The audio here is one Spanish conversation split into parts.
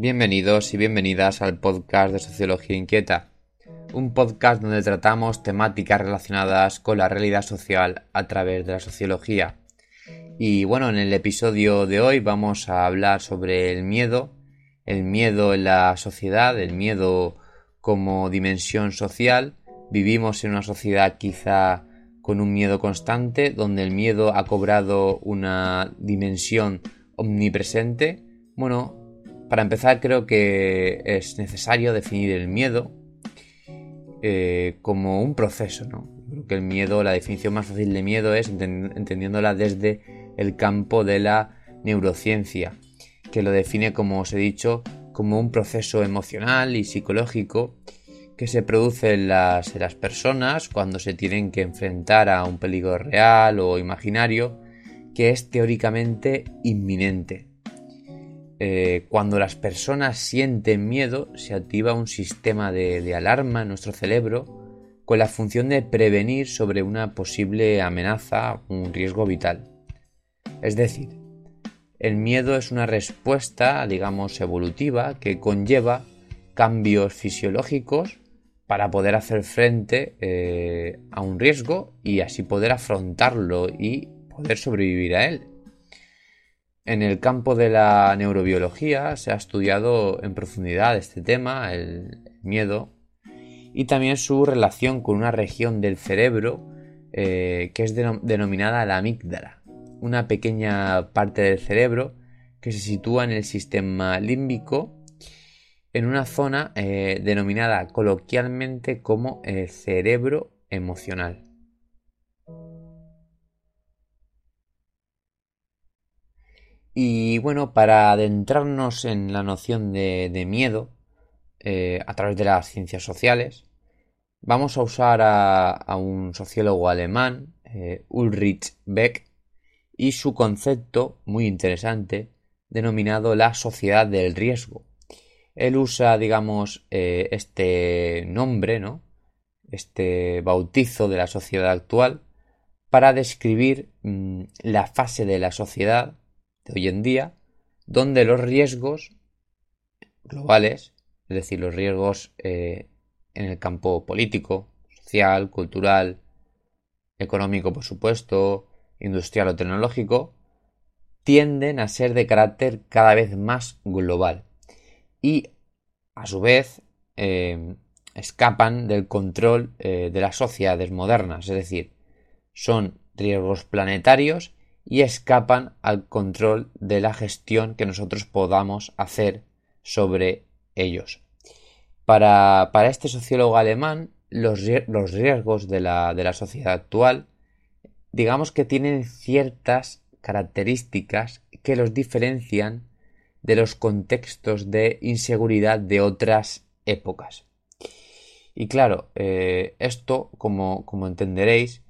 Bienvenidos y bienvenidas al podcast de Sociología Inquieta, un podcast donde tratamos temáticas relacionadas con la realidad social a través de la sociología. Y bueno, en el episodio de hoy vamos a hablar sobre el miedo, el miedo en la sociedad, el miedo como dimensión social. Vivimos en una sociedad quizá con un miedo constante, donde el miedo ha cobrado una dimensión omnipresente. Bueno, para empezar, creo que es necesario definir el miedo eh, como un proceso, ¿no? Creo que el miedo, la definición más fácil de miedo es entendiéndola desde el campo de la neurociencia, que lo define, como os he dicho, como un proceso emocional y psicológico que se produce en las, en las personas cuando se tienen que enfrentar a un peligro real o imaginario que es teóricamente inminente. Eh, cuando las personas sienten miedo, se activa un sistema de, alarma en nuestro cerebro con la función de prevenir sobre una posible amenaza, un riesgo vital. Es decir, el miedo es una respuesta, digamos, evolutiva que conlleva cambios fisiológicos para poder hacer frente eh, a un riesgo y así poder afrontarlo y poder sobrevivir a él. En el campo de la neurobiología se ha estudiado en profundidad este tema, el miedo, y también su relación con una región del cerebro eh, que es denominada la amígdala, una pequeña parte del cerebro que se sitúa en el sistema límbico en una zona eh, denominada coloquialmente como el cerebro emocional. Y bueno, para adentrarnos en la noción de, miedo eh, a través de las ciencias sociales, vamos a usar a, un sociólogo alemán, eh, Ulrich Beck, y su concepto muy interesante denominado la sociedad del riesgo. Él usa, digamos, eh, este nombre, ¿no? Este bautizo de la sociedad actual para describir mm, la fase de la sociedad hoy en día, donde los riesgos globales, es decir, los riesgos eh, en el campo político, social, cultural, económico, por supuesto, industrial o tecnológico, tienden a ser de carácter cada vez más global. Y, a su vez, eh, escapan del control eh, de las sociedades modernas, es decir, son riesgos planetarios y escapan al control de la gestión que nosotros podamos hacer sobre ellos. Para, este sociólogo alemán, los, riesgos de la, de la sociedad actual, digamos que tienen ciertas características que los diferencian de los contextos de inseguridad de otras épocas. Y claro, eh, esto, como, como entenderéis,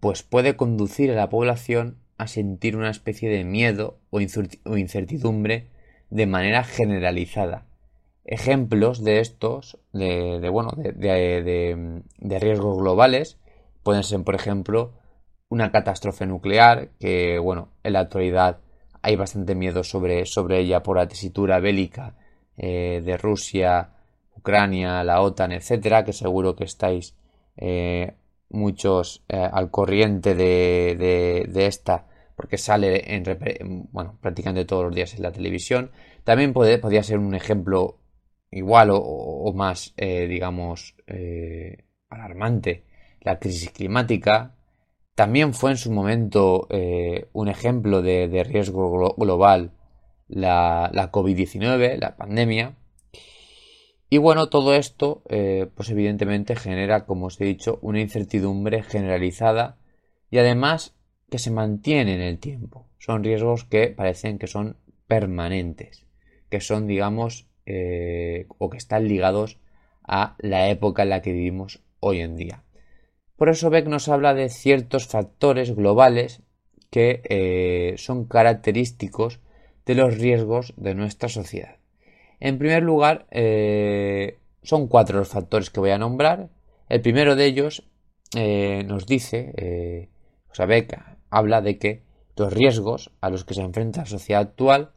pues puede conducir a la población a sentir una especie de miedo o incertidumbre de manera generalizada. Ejemplos de estos, de, bueno, de, riesgos globales, pueden ser, por ejemplo, una catástrofe nuclear, que, bueno, en la actualidad hay bastante miedo sobre, sobre ella por la tesitura bélica eh, de Rusia, Ucrania, la OTAN, etcétera, que seguro que estáis eh, muchos eh, al corriente de, de, esta porque sale en, bueno, prácticamente todos los días en la televisión. También puede, podría ser un ejemplo igual o, más, eh, digamos, eh, alarmante la crisis climática, también fue en su momento un ejemplo de, riesgo global la, la COVID-19, la pandemia. Y bueno, todo esto, eh, pues evidentemente genera, como os he dicho, una incertidumbre generalizada y además que se mantiene en el tiempo. Son riesgos que parecen que son permanentes, que son, digamos, eh, o que están ligados a la época en la que vivimos hoy en día. Por eso Beck nos habla de ciertos factores globales que eh, son característicos de los riesgos de nuestra sociedad. En primer lugar, eh, son cuatro los factores que voy a nombrar. El primero de ellos nos dice, o sea, Beck habla de que los riesgos a los que se enfrenta la sociedad actual,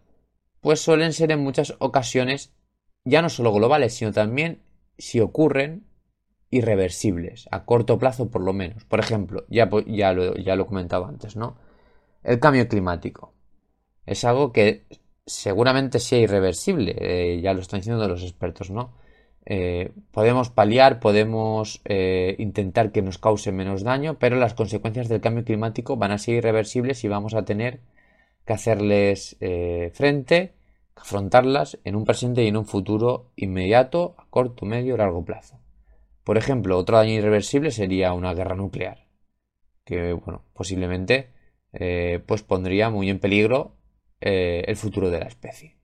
pues suelen ser en muchas ocasiones ya no solo globales, sino también si ocurren irreversibles, a corto plazo por lo menos. Por ejemplo, ya, ya, lo, ya lo comentaba antes, ¿no? El cambio climático. Es algo que seguramente sea irreversible, eh, ya lo están diciendo los expertos, ¿no? Eh, podemos paliar, podemos eh, intentar que nos cause menos daño, pero las consecuencias del cambio climático van a ser irreversibles y vamos a tener que hacerles frente afrontarlas en un presente y en un futuro inmediato, a corto, medio o largo plazo. Por ejemplo, otro daño irreversible sería una guerra nuclear, que bueno, posiblemente pues pondría muy en peligro eh, el futuro de la especie.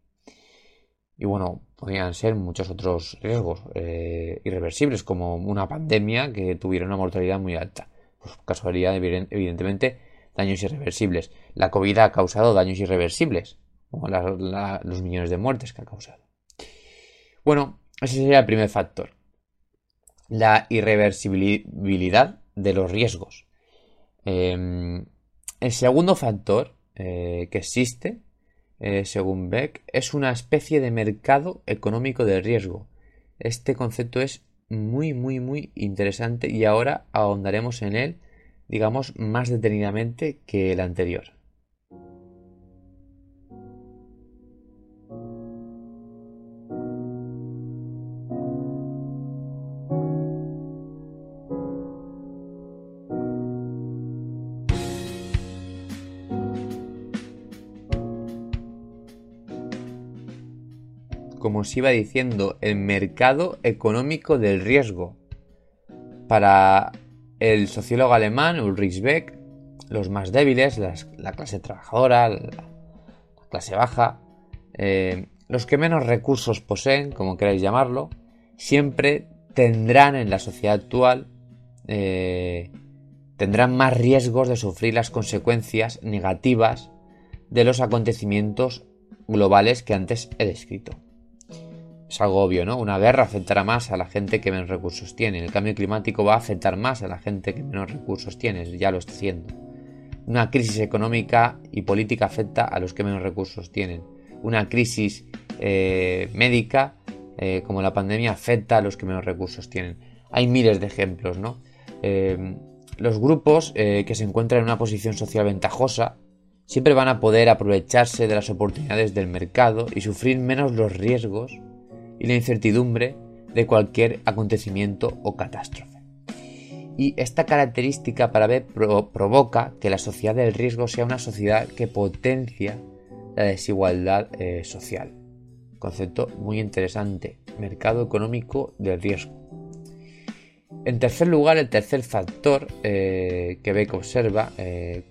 Y bueno, podrían ser muchos otros riesgos eh, irreversibles, como una pandemia que tuviera una mortalidad muy alta. Pues casualidad, evidentemente, daños irreversibles. La COVID ha causado daños irreversibles, los millones de muertes que ha causado. Bueno, ese sería el primer factor. La irreversibilidad de los riesgos. Em, el segundo factor eh, que existe, eh, según Beck, es una especie de mercado económico del riesgo. Este concepto es muy, muy, muy interesante y ahora ahondaremos en él, digamos, más detenidamente que el anterior. Como os iba diciendo, el mercado económico del riesgo. Para el sociólogo alemán Ulrich Beck, los más débiles, la clase trabajadora, la, clase baja, eh, los que menos recursos poseen, como queráis llamarlo, siempre tendrán en la sociedad actual, eh, tendrán más riesgos de sufrir las consecuencias negativas de los acontecimientos globales que antes he descrito es algo obvio, ¿no? Una guerra afectará más a la gente que menos recursos tiene. El cambio climático va a afectar más a la gente que menos recursos tiene, ya lo está haciendo. Una crisis económica y política afecta a los que menos recursos tienen. Una crisis eh, médica, eh, como la pandemia, afecta a los que menos recursos tienen. Hay miles de ejemplos, ¿no? Eh, los grupos que se encuentran en una posición social ventajosa siempre van a poder aprovecharse de las oportunidades del mercado y sufrir menos los riesgos y la incertidumbre de cualquier acontecimiento o catástrofe. Y esta característica para B provoca que la sociedad del riesgo sea una sociedad que potencia la desigualdad eh, social. Concepto muy interesante, mercado económico del riesgo. En tercer lugar, el tercer factor eh, que Beck observa eh,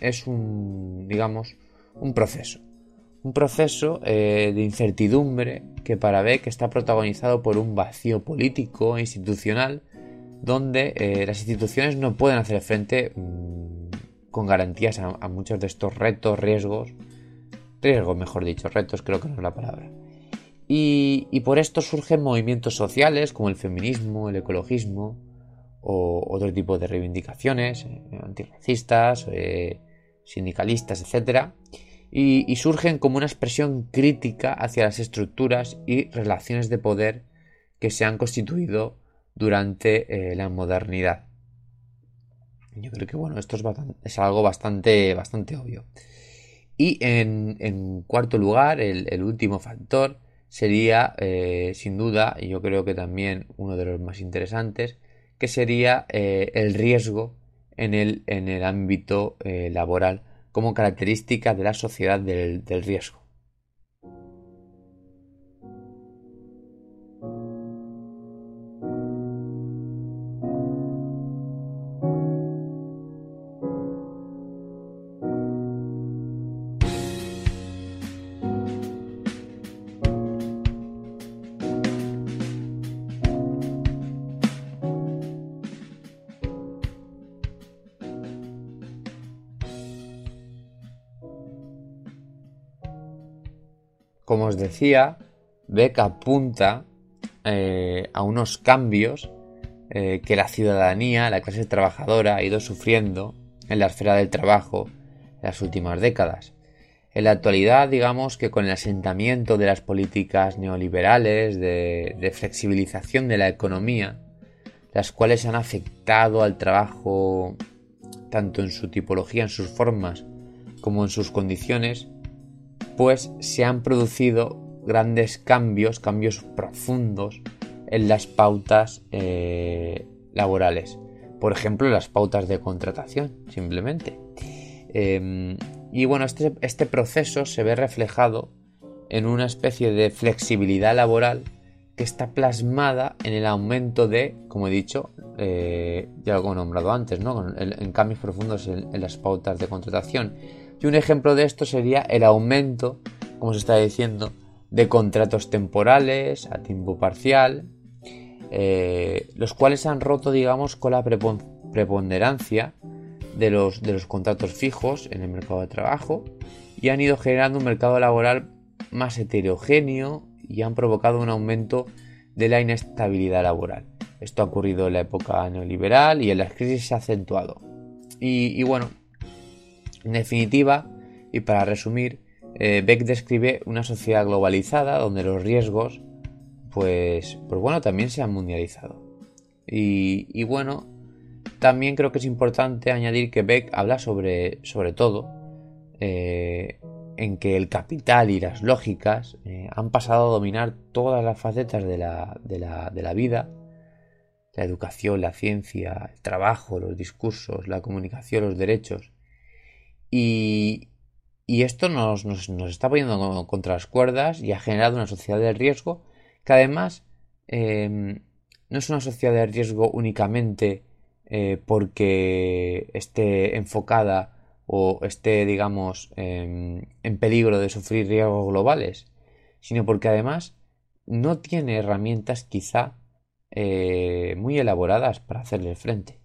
es un, digamos, un proceso un proceso eh, de incertidumbre que para Beck está protagonizado por un vacío político e institucional donde eh, las instituciones no pueden hacer frente mm, con garantías a, muchos de estos retos, riesgos, riesgos mejor dicho, retos creo que no es la palabra. Y, por esto surgen movimientos sociales como el feminismo, el ecologismo o otro tipo de reivindicaciones eh, antirracistas, sindicalistas, etcétera y, surgen como una expresión crítica hacia las estructuras y relaciones de poder que se han constituido durante eh, la modernidad. Yo creo que bueno, esto es, algo bastante, bastante obvio. Y en, cuarto lugar, el, último factor sería, eh, sin duda, y yo creo que también uno de los más interesantes, que sería el riesgo en el, en el ámbito laboral como característica de la sociedad del riesgo. Decía, Beck apunta eh, a unos cambios eh, que la ciudadanía, la clase trabajadora, ha ido sufriendo en la esfera del trabajo en las últimas décadas. En la actualidad, digamos que con el asentamiento de las políticas neoliberales de flexibilización de la economía, las cuales han afectado al trabajo tanto en su tipología, en sus formas, como en sus condiciones, pues se han producido grandes cambios, cambios profundos en las pautas eh, laborales. Por ejemplo, las pautas de contratación, simplemente. Em, y bueno, este, este, proceso se ve reflejado en una especie de flexibilidad laboral que está plasmada en el aumento de, como he dicho, eh, ya lo he nombrado antes, ¿no? en, cambios profundos en las pautas de contratación y un ejemplo de esto sería el aumento, como se está diciendo, de contratos temporales a tiempo parcial, eh, los cuales han roto, digamos, con la preponderancia de los, de los contratos fijos en el mercado de trabajo y han ido generando un mercado laboral más heterogéneo y han provocado un aumento de la inestabilidad laboral. Esto ha ocurrido en la época neoliberal y en las crisis se ha acentuado. y bueno, en definitiva, y para resumir, eh, Beck describe una sociedad globalizada donde los riesgos, pues, pues bueno, también se han mundializado. Y, bueno, también creo que es importante añadir que Beck habla sobre, sobre todo eh, en que el capital y las lógicas eh, han pasado a dominar todas las facetas de la, de la vida, la educación, la ciencia, el trabajo, los discursos, la comunicación, los derechos. Y, esto nos, está poniendo contra las cuerdas y ha generado una sociedad de riesgo que además em, no es una sociedad de riesgo únicamente eh, porque esté enfocada o esté, digamos, em, en peligro de sufrir riesgos globales, sino porque además no tiene herramientas quizá eh, muy elaboradas para hacerle frente.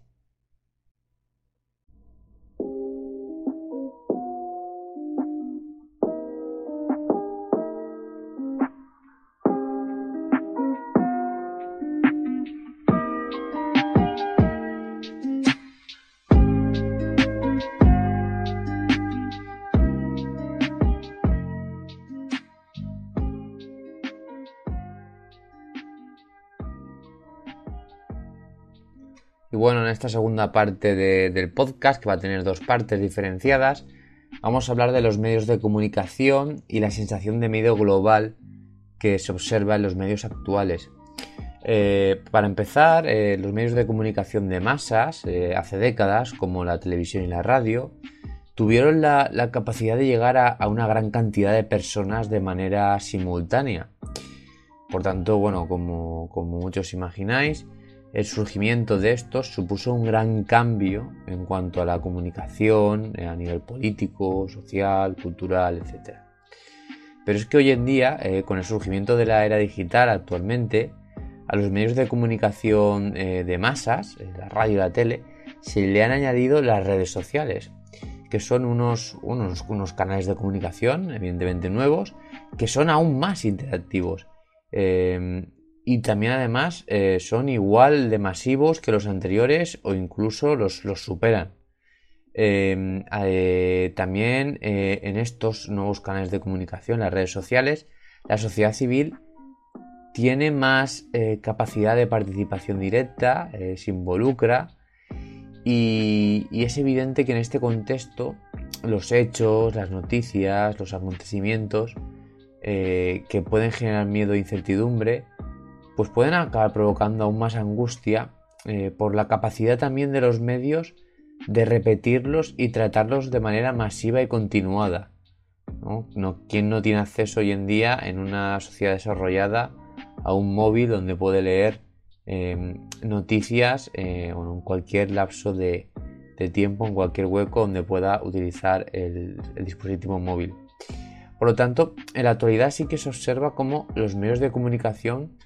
Bueno, en esta segunda parte del podcast, que va a tener dos partes diferenciadas, vamos a hablar de los medios de comunicación y la sensación de miedo global que se observa en los medios actuales. Eh, para empezar, eh, los medios de comunicación de masas, eh, hace décadas, como la televisión y la radio, tuvieron la, capacidad de llegar a, una gran cantidad de personas de manera simultánea. Por tanto, bueno, como muchos imagináis, el surgimiento de estos supuso un gran cambio en cuanto a la comunicación eh, a nivel político, social, cultural, etc. Pero es que hoy en día, eh, con el surgimiento de la era digital actualmente, a los medios de comunicación eh, de masas, la radio y la tele, se le han añadido las redes sociales, que son unos, unos, unos canales de comunicación, evidentemente nuevos, que son aún más interactivos y también además eh, son igual de masivos que los anteriores o incluso los, superan. Em, eh, también eh, en estos nuevos canales de comunicación, las redes sociales, la sociedad civil tiene más capacidad de participación directa, se involucra y, es evidente que en este contexto los hechos, las noticias, los acontecimientos que pueden generar miedo e incertidumbre, pues pueden acabar provocando aún más angustia eh, por la capacidad también de los medios de repetirlos y tratarlos de manera masiva y continuada. ¿no? No, ¿Quién no tiene acceso hoy en día en una sociedad desarrollada a un móvil donde puede leer em, noticias eh, en cualquier lapso de, tiempo, en cualquier hueco donde pueda utilizar el, dispositivo móvil? Por lo tanto, en la actualidad sí que se observa cómo los medios de comunicación,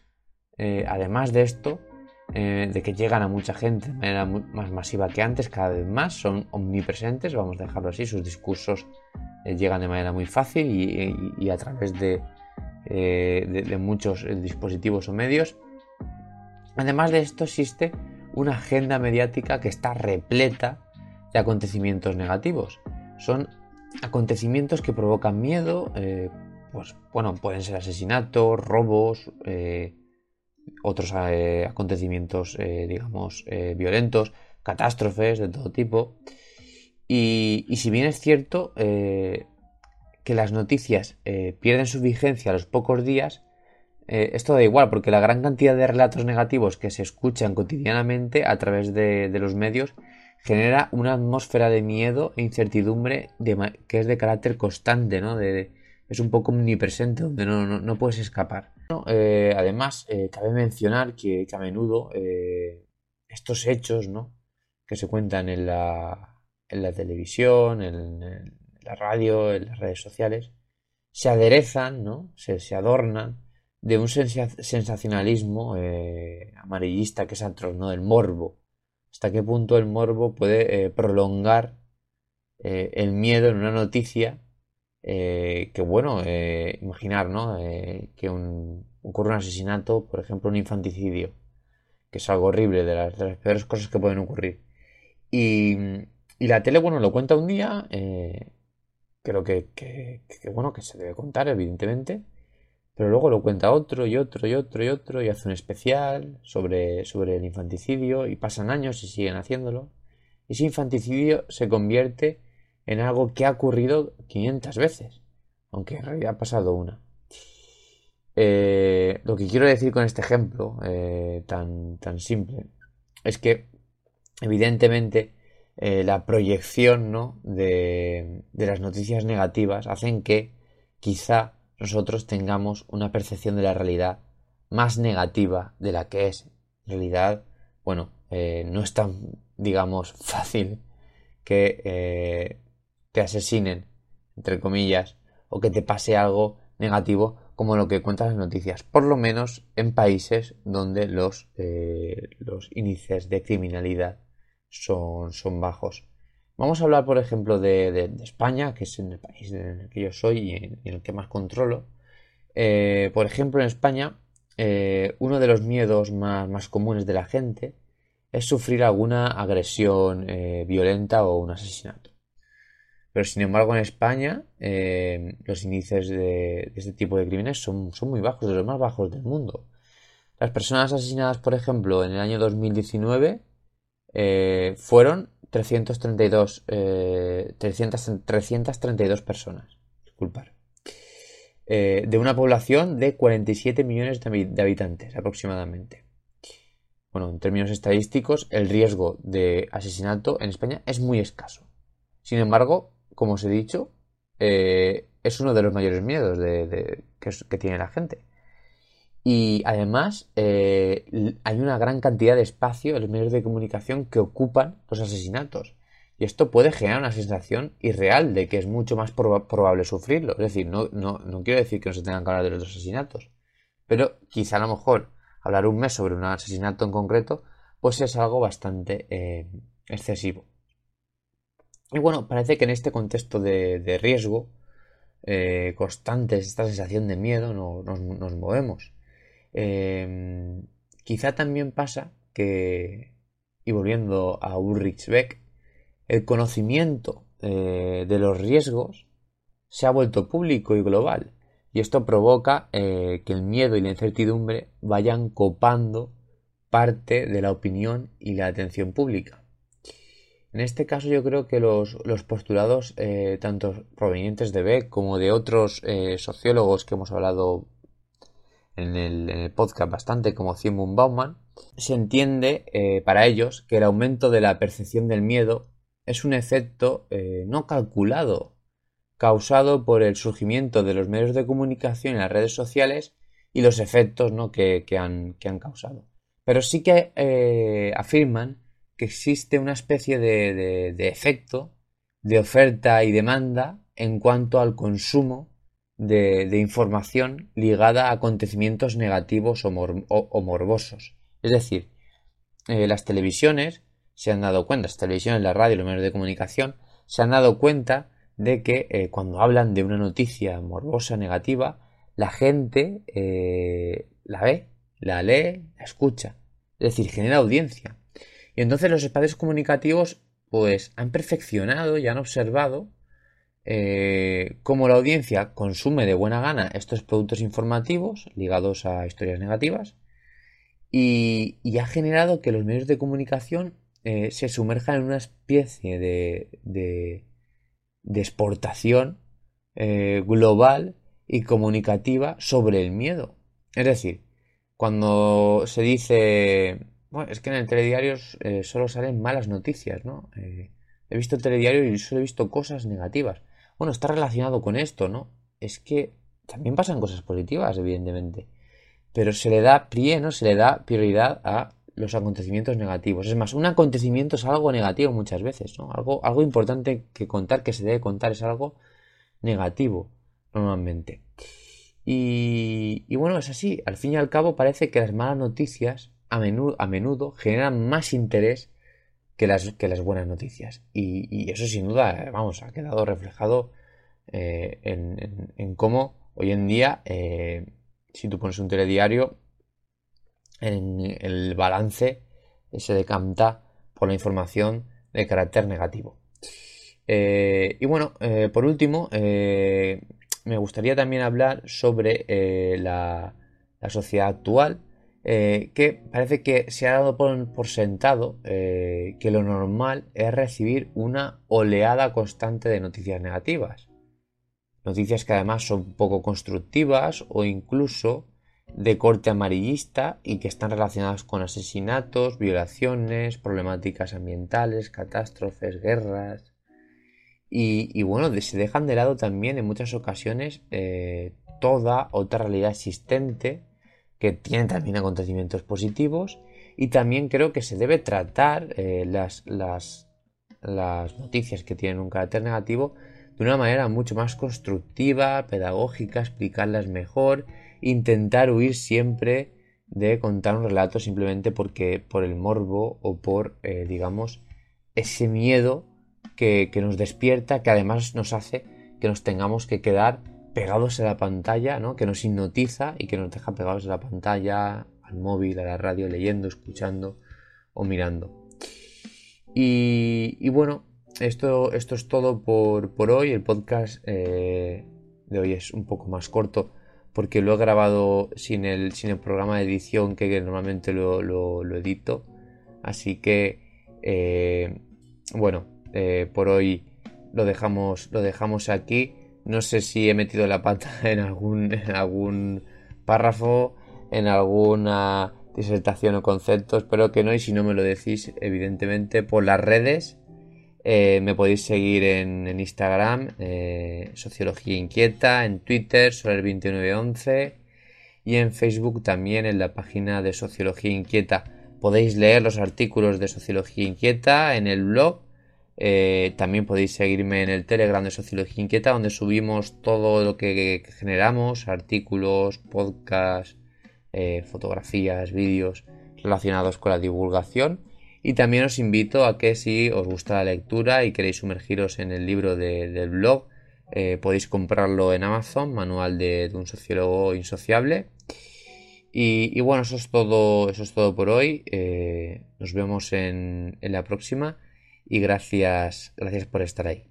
eh, además de esto, eh, de que llegan a mucha gente de manera más masiva que antes, cada vez más, son omnipresentes, vamos a dejarlo así, sus discursos eh, llegan de manera muy fácil y, a través de, de, muchos dispositivos o medios. Además de esto existe una agenda mediática que está repleta de acontecimientos negativos. Son acontecimientos que provocan miedo, pues bueno, pueden ser asesinatos, robos, otros eh, acontecimientos, eh, digamos, eh, violentos, catástrofes de todo tipo. Y, si bien es cierto que las noticias pierden su vigencia a los pocos días, esto da igual, porque la gran cantidad de relatos negativos que se escuchan cotidianamente a través de, los medios genera una atmósfera de miedo e incertidumbre que es de carácter constante, ¿no? es un poco omnipresente, donde no puedes escapar. Eh, además, eh, cabe mencionar que, a menudo eh, estos hechos que se cuentan en la, televisión, en, la radio, en las redes sociales, se aderezan, ¿no? se, adornan de un sensacionalismo amarillista que es atroz, ¿no? del morbo. Hasta qué punto el morbo puede prolongar el miedo en una noticia eh, que bueno, eh, imaginar, ¿no? Eh, que ocurre un asesinato, por ejemplo, un infanticidio, que es algo horrible, de las, peores cosas que pueden ocurrir. Y, la tele, bueno, lo cuenta un día, creo que, bueno, que se debe contar, evidentemente, pero luego lo cuenta otro y otro y otro y otro y hace un especial sobre, sobre el infanticidio y pasan años y siguen haciéndolo. Y ese infanticidio se convierte en algo que ha ocurrido 500 veces, aunque en realidad ha pasado una. Eh, lo que quiero decir con este ejemplo eh, tan, tan simple es que evidentemente eh, la proyección ¿no? de, de, las noticias negativas hacen que quizá nosotros tengamos una percepción de la realidad más negativa de la que es. En realidad, bueno, no es tan, digamos, fácil que te asesinen, entre comillas, o que te pase algo negativo como lo que cuentan las noticias, por lo menos en países donde los, eh, los índices de criminalidad son, son, bajos. Vamos a hablar, por ejemplo, de, España, que es el país en el que yo soy y en, el que más controlo. Eh, por ejemplo, en España, eh, uno de los miedos más, más, comunes de la gente es sufrir alguna agresión violenta o un asesinato. Pero sin embargo en España eh, los índices de, este tipo de crímenes son, muy bajos, de los más bajos del mundo. Las personas asesinadas, por ejemplo, en el año 2019 eh, fueron 332, 332 eh, personas. Disculpar. de una población de 47 millones de habitantes aproximadamente. Bueno, en términos estadísticos, el riesgo de asesinato en España es muy escaso. Sin embargo, como os he dicho, eh, es uno de los mayores miedos que, tiene la gente. Y además eh, hay una gran cantidad de espacio en los medios de comunicación que ocupan los asesinatos. Y esto puede generar una sensación irreal de que es mucho más probable sufrirlo. Es decir, no, quiero decir que no se tengan que hablar de los asesinatos. Pero quizá a lo mejor hablar un mes sobre un asesinato en concreto, pues es algo bastante eh, excesivo. Y bueno, parece que en este contexto de, riesgo eh, constante, esta sensación de miedo, nos, movemos. Em, quizá también pasa que, y volviendo a Ulrich Beck, el conocimiento eh, de los riesgos se ha vuelto público y global. Y esto provoca eh, que el miedo y la incertidumbre vayan copando parte de la opinión y la atención pública. En este caso yo creo que los, postulados, eh, tanto provenientes de Beck como de otros eh, sociólogos que hemos hablado en el, podcast bastante como Simon Bauman, se entiende eh, para ellos que el aumento de la percepción del miedo es un efecto no calculado, causado por el surgimiento de los medios de comunicación y las redes sociales y los efectos ¿no? que, han, causado. Pero sí que afirman que existe una especie de, efecto de oferta y demanda en cuanto al consumo de, información ligada a acontecimientos negativos o, morbosos. Es decir, eh, las televisiones se han dado cuenta, las televisiones, la radio, los medios de comunicación, se han dado cuenta de que eh, cuando hablan de una noticia morbosa, negativa, la gente eh, la ve, la lee, la escucha. Es decir, genera audiencia. Y entonces los espacios comunicativos pues han perfeccionado y han observado eh, cómo la audiencia consume de buena gana estos productos informativos ligados a historias negativas y, ha generado que los medios de comunicación eh, se sumerjan en una especie de, de, exportación eh, global y comunicativa sobre el miedo. Es decir, cuando se dice, bueno, es que en el telediario eh, solo salen malas noticias, ¿no? Eh, he visto el telediario y solo he visto cosas negativas. Bueno, está relacionado con esto, ¿no? Es que también pasan cosas positivas, evidentemente. Pero se le da pie, ¿no? Se le da prioridad a los acontecimientos negativos. Es más, un acontecimiento es algo negativo muchas veces, ¿no? Algo, algo importante que contar, que se debe contar, es algo negativo normalmente. Y, bueno, es así. Al fin y al cabo parece que las malas noticias a menudo, generan más interés que las, buenas noticias. Y, eso sin duda, vamos, ha quedado reflejado eh, en, cómo hoy en día, eh, si tú pones un telediario, en el balance se decanta por la información de carácter negativo. Eh, y bueno, por último, me gustaría también hablar sobre eh, la, sociedad actual, eh, que parece que se ha dado por, sentado eh, que lo normal es recibir una oleada constante de noticias negativas. Noticias que además son poco constructivas o incluso de corte amarillista y que están relacionadas con asesinatos, violaciones, problemáticas ambientales, catástrofes, guerras, y, bueno, se dejan de lado también en muchas ocasiones eh, toda otra realidad existente que tiene también acontecimientos positivos y también creo que se debe tratar eh, las, las, noticias que tienen un carácter negativo de una manera mucho más constructiva, pedagógica, explicarlas mejor, intentar huir siempre de contar un relato simplemente porque por el morbo o por, eh, digamos, ese miedo que, nos despierta, que además nos hace que nos tengamos que quedar pegados a la pantalla, ¿no? que nos hipnotiza y que nos deja pegados a la pantalla, al móvil, a la radio, leyendo, escuchando o mirando. Y, bueno, esto, esto es todo por, hoy. El podcast eh, de hoy es un poco más corto porque lo he grabado sin el, sin el programa de edición que, normalmente lo, edito. Así que, eh, bueno, eh, por hoy lo dejamos, lo dejamos aquí. No sé si he metido la pata en algún, en algún párrafo, en alguna disertación o concepto. Espero que no, y si no me lo decís, evidentemente, por las redes. Eh, me podéis seguir en, Instagram, eh, Sociología Inquieta, en Twitter, Soler2911 y en Facebook también en la página de Sociología Inquieta. Podéis leer los artículos de Sociología Inquieta en el blog eh, también podéis seguirme en el Telegram de Sociología Inquieta, donde subimos todo lo que generamos, artículos, podcasts, eh, fotografías, vídeos relacionados con la divulgación. Y también os invito a que si os gusta la lectura y queréis sumergiros en el libro del blog, eh, podéis comprarlo en Amazon, Manual de, un sociólogo insociable. Y, bueno, eso es todo, eso es todo por hoy. nos vemos en la próxima y gracias, gracias por estar ahí.